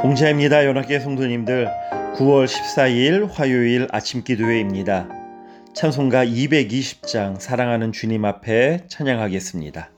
공자입니다. 연합계 성도님들 9월 14일 화요일 아침 기도회입니다. 찬송가 220장 사랑하는 주님 앞에 찬양하겠습니다.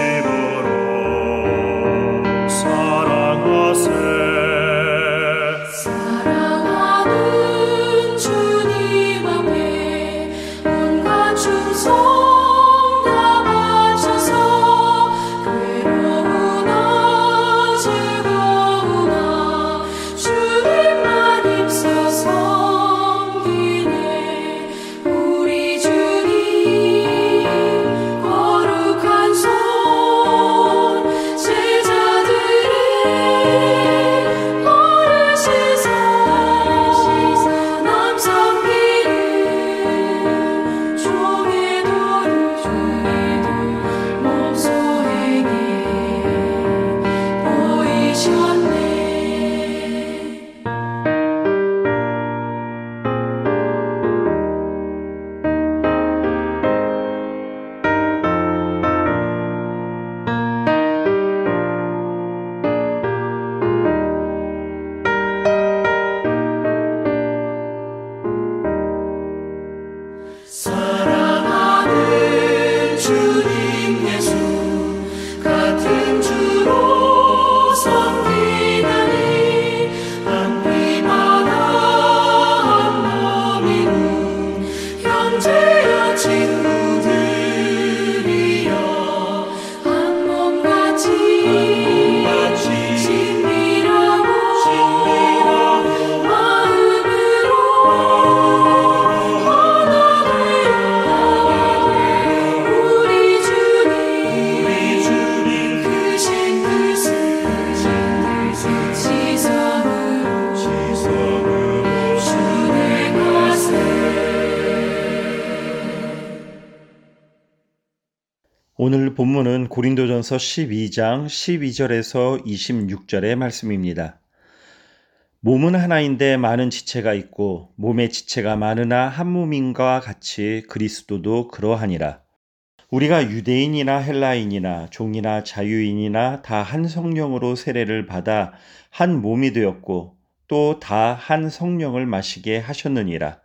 오늘 본문은 고린도전서 12장 12절에서 26절의 말씀입니다. 몸은 하나인데 많은 지체가 있고 몸의 지체가 많으나 한 몸인과 같이 그리스도도 그러하니라. 우리가 유대인이나 헬라인이나 종이나 자유인이나 다 한 성령으로 세례를 받아 한 몸이 되었고 또 다 한 성령을 마시게 하셨느니라.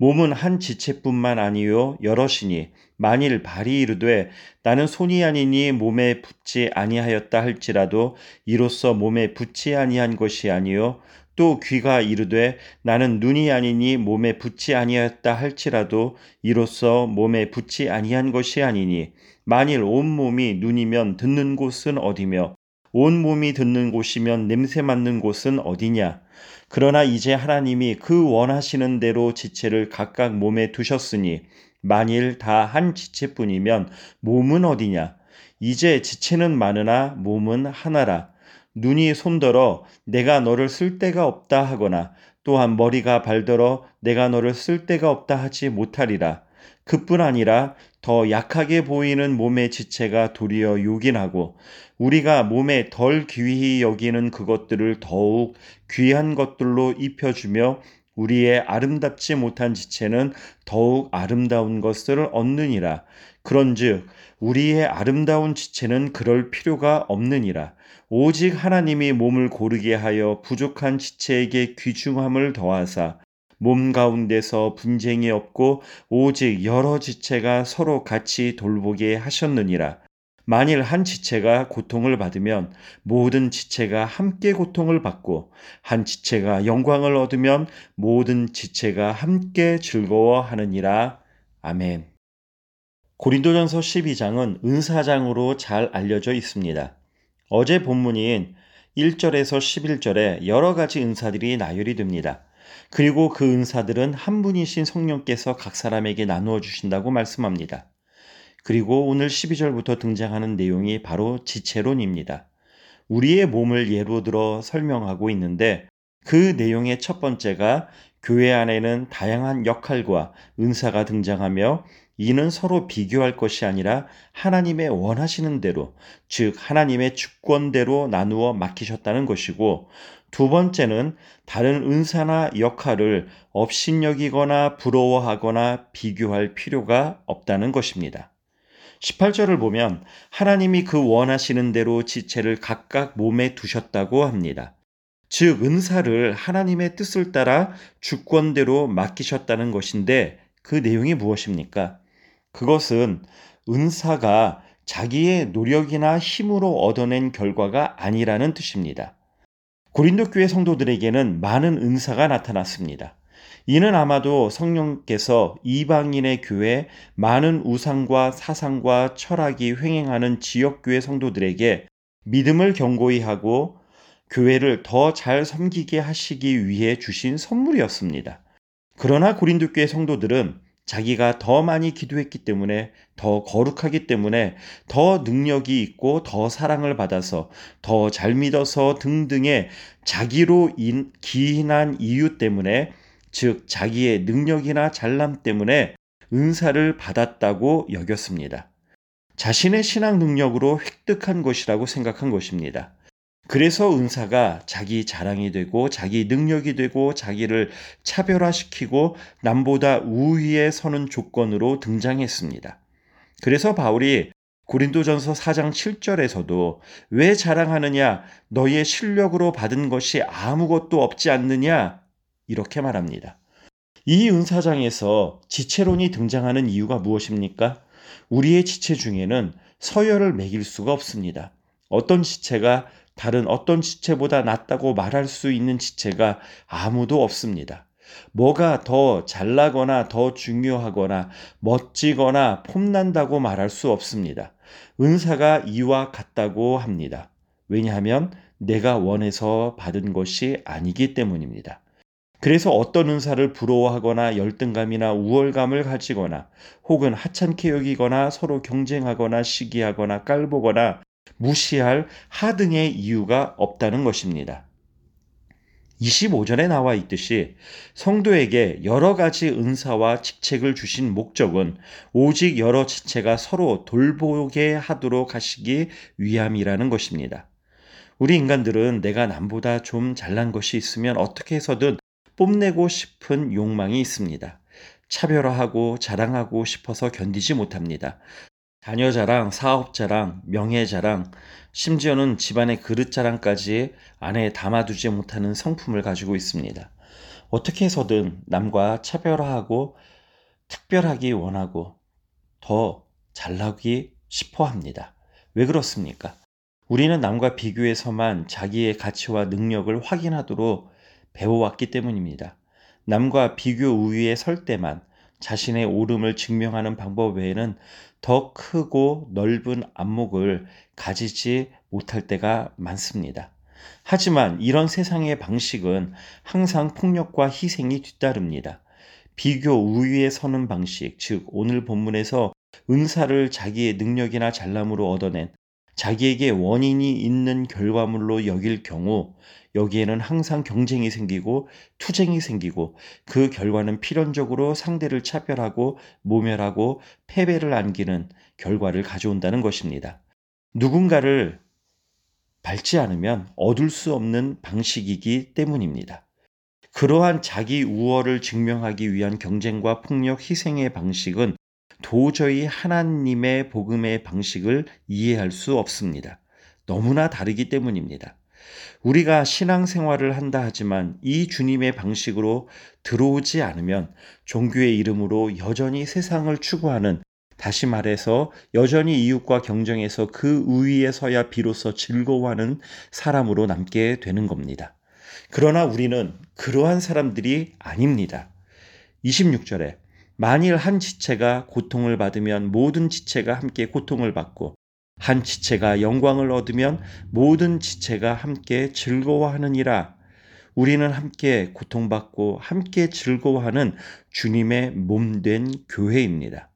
몸은 한 지체뿐만 아니요 여럿이니 만일 발이 이르되 나는 손이 아니니 몸에 붙지 아니하였다 할지라도 이로써 몸에 붙지 아니한 것이 아니요 또 귀가 이르되 나는 눈이 아니니 몸에 붙지 아니하였다 할지라도 이로써 몸에 붙지 아니한 것이 아니니 만일 온 몸이 눈이면 듣는 곳은 어디며 온 몸이 듣는 곳이면 냄새 맡는 곳은 어디냐 그러나 이제 하나님이 그 원하시는 대로 지체를 각각 몸에 두셨으니 만일 다 한 지체뿐이면 몸은 어디냐? 이제 지체는 많으나 몸은 하나라. 눈이 손들어 내가 너를 쓸 데가 없다 하거나 또한 머리가 발들어 내가 너를 쓸 데가 없다 하지 못하리라. 그뿐 아니라 더 약하게 보이는 몸의 지체가 도리어 요긴하고 우리가 몸에 덜 귀히 여기는 그것들을 더욱 귀한 것들로 입혀주며 우리의 아름답지 못한 지체는 더욱 아름다운 것을 얻느니라. 그런즉 우리의 아름다운 지체는 그럴 필요가 없느니라. 오직 하나님이 몸을 고르게 하여 부족한 지체에게 귀중함을 더하사 몸 가운데서 분쟁이 없고 오직 여러 지체가 서로 같이 돌보게 하셨느니라. 만일 한 지체가 고통을 받으면 모든 지체가 함께 고통을 받고 한 지체가 영광을 얻으면 모든 지체가 함께 즐거워하느니라. 아멘. 고린도전서 12장은 은사장으로 잘 알려져 있습니다. 어제 본문인 1절에서 11절에 여러 가지 은사들이 나열이 됩니다. 그리고 그 은사들은 한 분이신 성령께서 각 사람에게 나누어 주신다고 말씀합니다. 그리고 오늘 12절부터 등장하는 내용이 바로 지체론입니다. 우리의 몸을 예로 들어 설명하고 있는데 그 내용의 첫 번째가 교회 안에는 다양한 역할과 은사가 등장하며 이는 서로 비교할 것이 아니라 하나님의 원하시는 대로, 즉 하나님의 주권대로 나누어 맡기셨다는 것이고 두 번째는 다른 은사나 역할을 업신여기거나 부러워하거나 비교할 필요가 없다는 것입니다. 18절을 보면 하나님이 그 원하시는 대로 지체를 각각 몸에 두셨다고 합니다. 즉, 은사를 하나님의 뜻을 따라 주권대로 맡기셨다는 것인데 그 내용이 무엇입니까? 그것은 은사가 자기의 노력이나 힘으로 얻어낸 결과가 아니라는 뜻입니다. 고린도 교회 성도들에게는 많은 은사가 나타났습니다. 이는 아마도 성령께서 이방인의 교회 많은 우상과 사상과 철학이 횡행하는 지역교회 성도들에게 믿음을 경고히 하고 교회를 더 잘 섬기게 하시기 위해 주신 선물이었습니다. 그러나 고린도 교회 성도들은 자기가 더 많이 기도했기 때문에 더 거룩하기 때문에 더 능력이 있고 더 사랑을 받아서 더 잘 믿어서 등등의 자기로 인, 기인한 이유 때문에 즉 자기의 능력이나 잘남 때문에 은사를 받았다고 여겼습니다. 자신의 신앙 능력으로 획득한 것이라고 생각한 것입니다. 그래서 은사가 자기 자랑이 되고 자기 능력이 되고 자기를 차별화시키고 남보다 우위에 서는 조건으로 등장했습니다. 그래서 바울이 고린도전서 4장 7절에서도 왜 자랑하느냐 너의 실력으로 받은 것이 아무것도 없지 않느냐 이렇게 말합니다. 이 은사장에서 지체론이 등장하는 이유가 무엇입니까? 우리의 지체 중에는 서열을 매길 수가 없습니다. 어떤 지체가 다른 어떤 지체보다 낫다고 말할 수 있는 지체가 아무도 없습니다. 뭐가 더 잘나거나 더 중요하거나 멋지거나 폼난다고 말할 수 없습니다. 은사가 이와 같다고 합니다. 왜냐하면 내가 원해서 받은 것이 아니기 때문입니다. 그래서 어떤 은사를 부러워하거나 열등감이나 우월감을 가지거나 혹은 하찮게 여기거나 서로 경쟁하거나 시기하거나 깔보거나 무시할 하등의 이유가 없다는 것입니다. 25절에 나와 있듯이 성도에게 여러 가지 은사와 직책을 주신 목적은 오직 여러 지체가 서로 돌보게 하도록 하시기 위함이라는 것입니다. 우리 인간들은 내가 남보다 좀 잘난 것이 있으면 어떻게 해서든 뽐내고 싶은 욕망이 있습니다. 차별화하고 자랑하고 싶어서 견디지 못합니다. 자녀 자랑, 사업 자랑, 명예 자랑, 심지어는 집안의 그릇 자랑까지 안에 담아두지 못하는 성품을 가지고 있습니다. 어떻게 해서든 남과 차별화하고 특별하기 원하고 더 잘나기 싶어 합니다. 왜 그렇습니까? 우리는 남과 비교해서만 자기의 가치와 능력을 확인하도록 배워왔기 때문입니다. 남과 비교 우위에 설 때만 자신의 옳음을 증명하는 방법 외에는 더 크고 넓은 안목을 가지지 못할 때가 많습니다. 하지만 이런 세상의 방식은 항상 폭력과 희생이 뒤따릅니다. 비교 우위에 서는 방식, 즉 오늘 본문에서 은사를 자기의 능력이나 잘남으로 얻어낸 자기에게 원인이 있는 결과물로 여길 경우 여기에는 항상 경쟁이 생기고 투쟁이 생기고 그 결과는 필연적으로 상대를 차별하고 모멸하고 패배를 안기는 결과를 가져온다는 것입니다. 누군가를 밟지 않으면 얻을 수 없는 방식이기 때문입니다. 그러한 자기 우월을 증명하기 위한 경쟁과 폭력, 희생의 방식은 도저히 하나님의 복음의 방식을 이해할 수 없습니다. 너무나 다르기 때문입니다. 우리가 신앙생활을 한다 하지만 이 주님의 방식으로 들어오지 않으면 종교의 이름으로 여전히 세상을 추구하는 다시 말해서 여전히 이웃과 경쟁해서 그 우위에 서야 비로소 즐거워하는 사람으로 남게 되는 겁니다. 그러나 우리는 그러한 사람들이 아닙니다. 26절에 만일 한 지체가 고통을 받으면 모든 지체가 함께 고통을 받고 한 지체가 영광을 얻으면 모든 지체가 함께 즐거워하느니라. 우리는 함께 고통받고 함께 즐거워하는 주님의 몸된 교회입니다.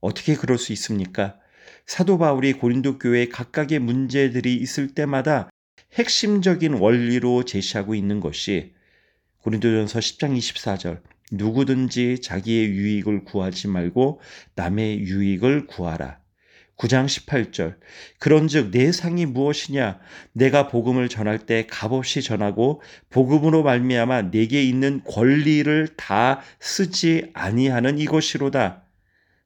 어떻게 그럴 수 있습니까? 사도 바울이 고린도 교회에 각각의 문제들이 있을 때마다 핵심적인 원리로 제시하고 있는 것이 고린도전서 10장 24절 누구든지 자기의 유익을 구하지 말고 남의 유익을 구하라. 9장 18절 그런즉 내 상이 무엇이냐 내가 복음을 전할 때 값없이 전하고 복음으로 말미암아 내게 있는 권리를 다 쓰지 아니하는 이것이로다.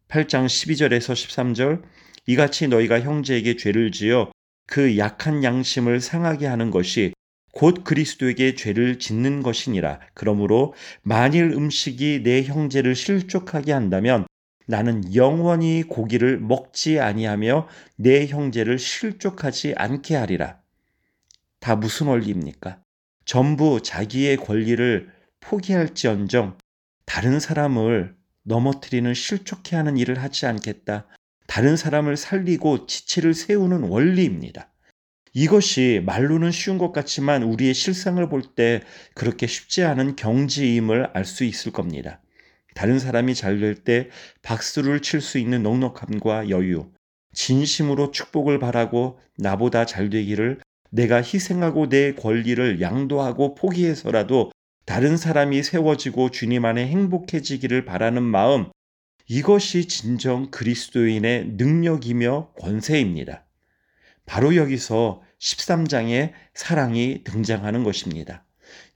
8장 12절에서 13절 이같이 너희가 형제에게 죄를 지어 그 약한 양심을 상하게 하는 것이 곧 그리스도에게 죄를 짓는 것이니라. 그러므로 만일 음식이 내 형제를 실족하게 한다면 나는 영원히 고기를 먹지 아니하며 내 형제를 실족하지 않게 하리라. 다 무슨 원리입니까? 전부 자기의 권리를 포기할지언정 다른 사람을 넘어뜨리는 실족해 하는 일을 하지 않겠다. 다른 사람을 살리고 지체를 세우는 원리입니다. 이것이 말로는 쉬운 것 같지만 우리의 실상을 볼 때 그렇게 쉽지 않은 경지임을 알 수 있을 겁니다. 다른 사람이 잘 될 때 박수를 칠 수 있는 넉넉함과 여유, 진심으로 축복을 바라고 나보다 잘 되기를 내가 희생하고 내 권리를 양도하고 포기해서라도 다른 사람이 세워지고 주님 안에 행복해지기를 바라는 마음, 이것이 진정 그리스도인의 능력이며 권세입니다. 바로 여기서 13장의 사랑이 등장하는 것입니다.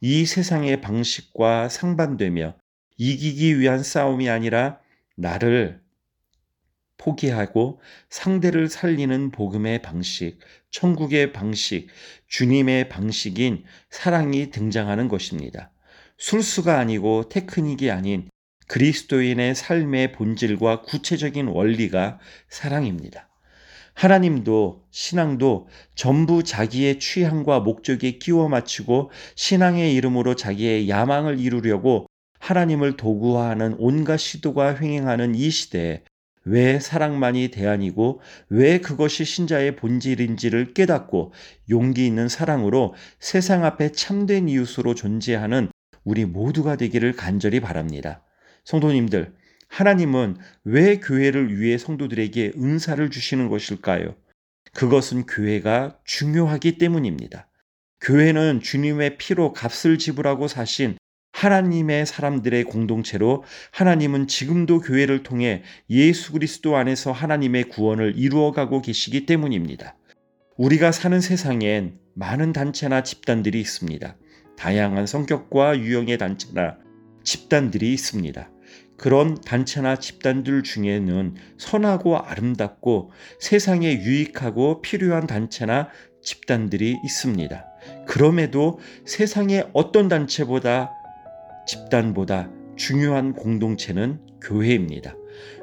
이 세상의 방식과 상반되며 이기기 위한 싸움이 아니라 나를 포기하고 상대를 살리는 복음의 방식, 천국의 방식, 주님의 방식인 사랑이 등장하는 것입니다. 술수가 아니고 테크닉이 아닌 그리스도인의 삶의 본질과 구체적인 원리가 사랑입니다. 하나님도 신앙도 전부 자기의 취향과 목적에 끼워 맞추고 신앙의 이름으로 자기의 야망을 이루려고 하나님을 도구화하는 온갖 시도가 횡행하는 이 시대에 왜 사랑만이 대안이고 왜 그것이 신자의 본질인지를 깨닫고 용기 있는 사랑으로 세상 앞에 참된 이웃으로 존재하는 우리 모두가 되기를 간절히 바랍니다. 성도님들, 하나님은 왜 교회를 위해 성도들에게 은사를 주시는 것일까요? 그것은 교회가 중요하기 때문입니다. 교회는 주님의 피로 값을 지불하고 사신 하나님의 사람들의 공동체로 하나님은 지금도 교회를 통해 예수 그리스도 안에서 하나님의 구원을 이루어가고 계시기 때문입니다. 우리가 사는 세상엔 많은 단체나 집단들이 있습니다. 다양한 성격과 유형의 단체나 집단들이 있습니다. 그런 단체나 집단들 중에는 선하고 아름답고 세상에 유익하고 필요한 단체나 집단들이 있습니다. 그럼에도 세상의 어떤 단체보다 집단보다 중요한 공동체는 교회입니다.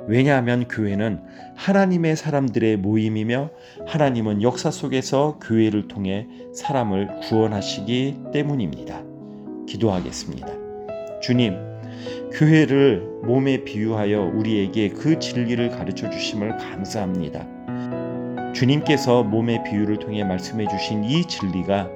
왜냐하면 교회는 하나님의 사람들의 모임이며 하나님은 역사 속에서 교회를 통해 사람을 구원하시기 때문입니다. 기도하겠습니다. 주님, 교회를 몸에 비유하여 우리에게 그 진리를 가르쳐 주심을 감사합니다. 주님께서 몸의 비유를 통해 말씀해 주신 이 진리가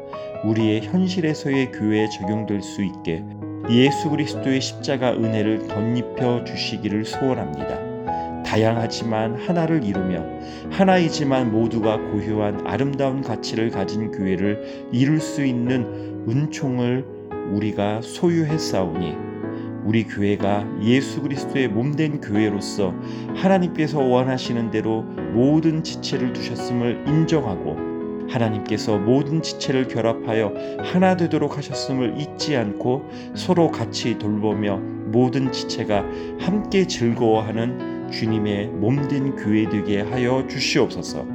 우리의 현실에서의 교회에 적용될 수 있게 예수 그리스도의 십자가 은혜를 덧입혀 주시기를 소원합니다. 다양하지만 하나를 이루며 하나이지만 모두가 고유한 아름다운 가치를 가진 교회를 이룰 수 있는 은총을 우리가 소유했사오니 우리 교회가 예수 그리스도의 몸된 교회로서 하나님께서 원하시는 대로 모든 지체를 두셨음을 인정하고 하나님께서 모든 지체를 결합하여 하나 되도록 하셨음을 잊지 않고 서로 같이 돌보며 모든 지체가 함께 즐거워하는 주님의 몸된 교회 되게 하여 주시옵소서.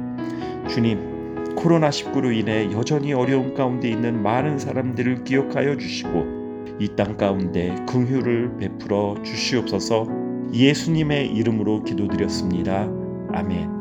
주님, 코로나19로 인해 여전히 어려움 가운데 있는 많은 사람들을 기억하여 주시고 이 땅 가운데 긍휼을 베풀어 주시옵소서. 예수님의 이름으로 기도드렸습니다. 아멘.